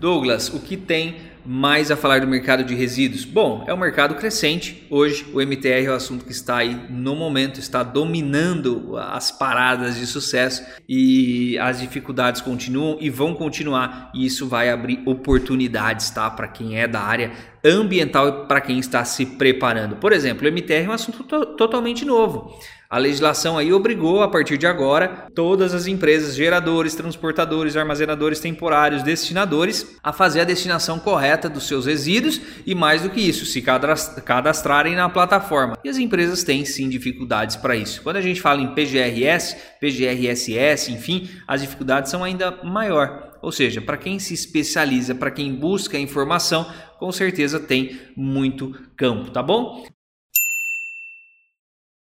Douglas, o que tem mais a falar do mercado de resíduos? Bom, é um mercado crescente. Hoje o MTR é o assunto que está aí no momento, está dominando as paradas de sucesso e as dificuldades continuam e vão continuar. E isso vai abrir oportunidades, tá? Para quem é da área ambiental para quem está se preparando. Por exemplo, o MTR é um assunto to totalmente novo. A legislação aí obrigou a partir de agora todas as empresas, geradores, transportadores, armazenadores temporários, destinadores a fazer a destinação correta dos seus resíduos e mais do que isso, se cadastrarem na plataforma. E as empresas têm sim dificuldades para isso. Quando a gente fala em PGRS, PGRSS, enfim, as dificuldades são ainda maior. Ou seja, para quem se especializa, para quem busca informação, com certeza tem muito campo, tá bom?